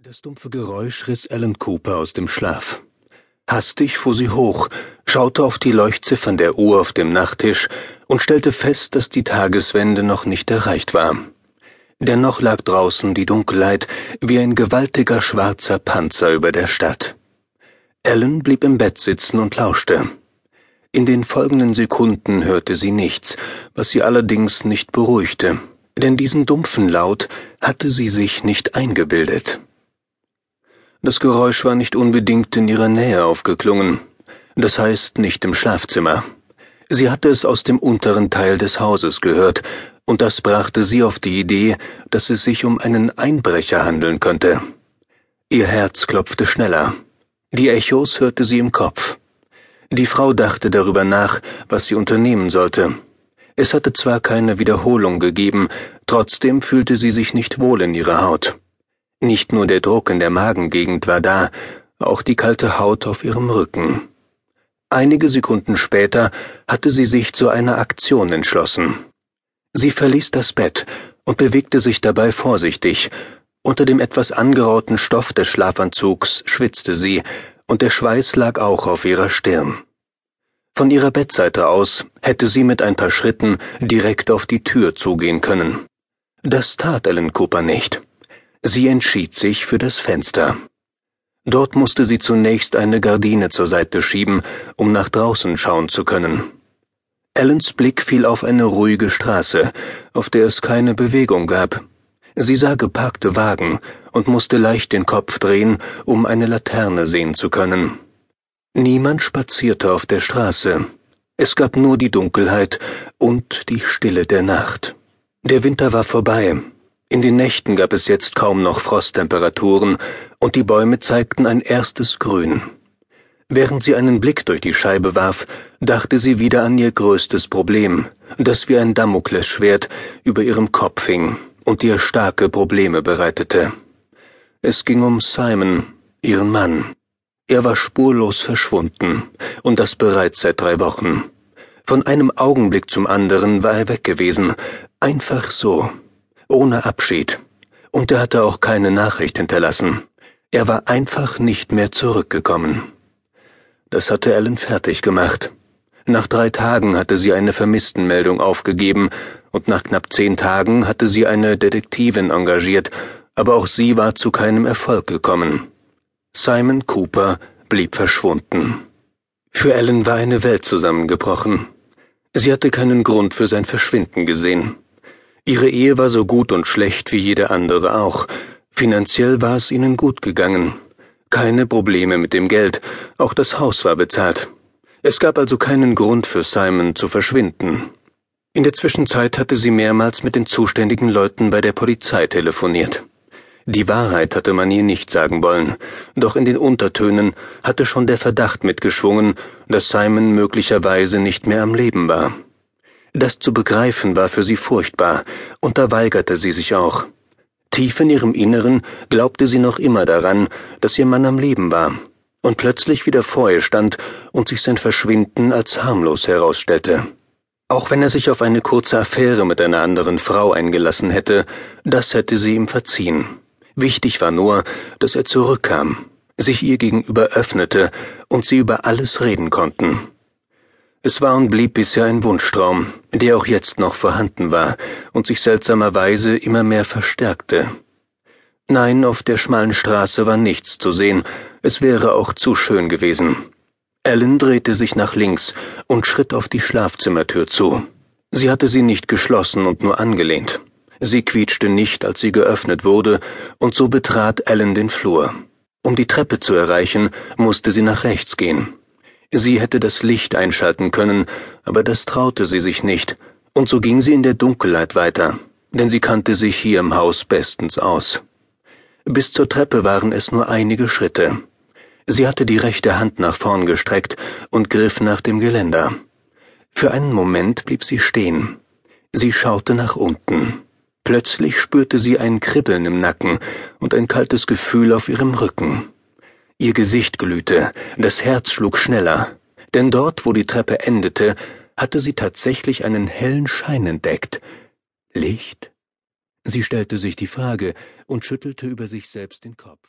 Das dumpfe Geräusch riss Alan Cooper aus dem Schlaf. Hastig fuhr sie hoch, schaute auf die Leuchtziffern der Uhr auf dem Nachttisch und stellte fest, dass die Tageswende noch nicht erreicht war. Dennoch lag draußen die Dunkelheit wie ein gewaltiger schwarzer Panzer über der Stadt. Alan blieb im Bett sitzen und lauschte. In den folgenden Sekunden hörte sie nichts, was sie allerdings nicht beruhigte, denn diesen dumpfen Laut hatte sie sich nicht eingebildet. Das Geräusch war nicht unbedingt in ihrer Nähe aufgeklungen, das heißt nicht im Schlafzimmer. Sie hatte es aus dem unteren Teil des Hauses gehört, und das brachte sie auf die Idee, dass es sich um einen Einbrecher handeln könnte. Ihr Herz klopfte schneller. Die Echos hörte sie im Kopf. Die Frau dachte darüber nach, was sie unternehmen sollte. Es hatte zwar keine Wiederholung gegeben, trotzdem fühlte sie sich nicht wohl in ihrer Haut. Nicht nur der Druck in der Magengegend war da, auch die kalte Haut auf ihrem Rücken. Einige Sekunden später hatte sie sich zu einer Aktion entschlossen. Sie verließ das Bett und bewegte sich dabei vorsichtig. Unter dem etwas angerauten Stoff des Schlafanzugs schwitzte sie, und der Schweiß lag auch auf ihrer Stirn. Von ihrer Bettseite aus hätte sie mit ein paar Schritten direkt auf die Tür zugehen können. Das tat Ellen Cooper nicht. Sie entschied sich für das Fenster. Dort musste sie zunächst eine Gardine zur Seite schieben, um nach draußen schauen zu können. Ellens Blick fiel auf eine ruhige Straße, auf der es keine Bewegung gab. Sie sah geparkte Wagen und musste leicht den Kopf drehen, um eine Laterne sehen zu können. Niemand spazierte auf der Straße. Es gab nur die Dunkelheit und die Stille der Nacht. Der Winter war vorbei, in den Nächten gab es jetzt kaum noch Frosttemperaturen, und die Bäume zeigten ein erstes Grün. Während sie einen Blick durch die Scheibe warf, dachte sie wieder an ihr größtes Problem, das wie ein Damoklesschwert über ihrem Kopf hing und ihr starke Probleme bereitete. Es ging um Simon, ihren Mann. Er war spurlos verschwunden, und das bereits seit drei Wochen. Von einem Augenblick zum anderen war er weg gewesen, einfach so ohne Abschied. Und er hatte auch keine Nachricht hinterlassen. Er war einfach nicht mehr zurückgekommen. Das hatte Ellen fertig gemacht. Nach drei Tagen hatte sie eine Vermisstenmeldung aufgegeben, und nach knapp zehn Tagen hatte sie eine Detektivin engagiert, aber auch sie war zu keinem Erfolg gekommen. Simon Cooper blieb verschwunden. Für Ellen war eine Welt zusammengebrochen. Sie hatte keinen Grund für sein Verschwinden gesehen. Ihre Ehe war so gut und schlecht wie jede andere auch. Finanziell war es ihnen gut gegangen. Keine Probleme mit dem Geld, auch das Haus war bezahlt. Es gab also keinen Grund für Simon zu verschwinden. In der Zwischenzeit hatte sie mehrmals mit den zuständigen Leuten bei der Polizei telefoniert. Die Wahrheit hatte man ihr nicht sagen wollen, doch in den Untertönen hatte schon der Verdacht mitgeschwungen, dass Simon möglicherweise nicht mehr am Leben war. Das zu begreifen war für sie furchtbar, und da weigerte sie sich auch. Tief in ihrem Inneren glaubte sie noch immer daran, dass ihr Mann am Leben war, und plötzlich wieder vor ihr stand und sich sein Verschwinden als harmlos herausstellte. Auch wenn er sich auf eine kurze Affäre mit einer anderen Frau eingelassen hätte, das hätte sie ihm verziehen. Wichtig war nur, dass er zurückkam, sich ihr gegenüber öffnete und sie über alles reden konnten. Es war und blieb bisher ein Wunschtraum, der auch jetzt noch vorhanden war und sich seltsamerweise immer mehr verstärkte. Nein, auf der schmalen Straße war nichts zu sehen, es wäre auch zu schön gewesen. Ellen drehte sich nach links und schritt auf die Schlafzimmertür zu. Sie hatte sie nicht geschlossen und nur angelehnt. Sie quietschte nicht, als sie geöffnet wurde, und so betrat Ellen den Flur. Um die Treppe zu erreichen, musste sie nach rechts gehen. Sie hätte das Licht einschalten können, aber das traute sie sich nicht, und so ging sie in der Dunkelheit weiter, denn sie kannte sich hier im Haus bestens aus. Bis zur Treppe waren es nur einige Schritte. Sie hatte die rechte Hand nach vorn gestreckt und griff nach dem Geländer. Für einen Moment blieb sie stehen. Sie schaute nach unten. Plötzlich spürte sie ein Kribbeln im Nacken und ein kaltes Gefühl auf ihrem Rücken. Ihr Gesicht glühte, das Herz schlug schneller, denn dort, wo die Treppe endete, hatte sie tatsächlich einen hellen Schein entdeckt. Licht? Sie stellte sich die Frage und schüttelte über sich selbst den Kopf.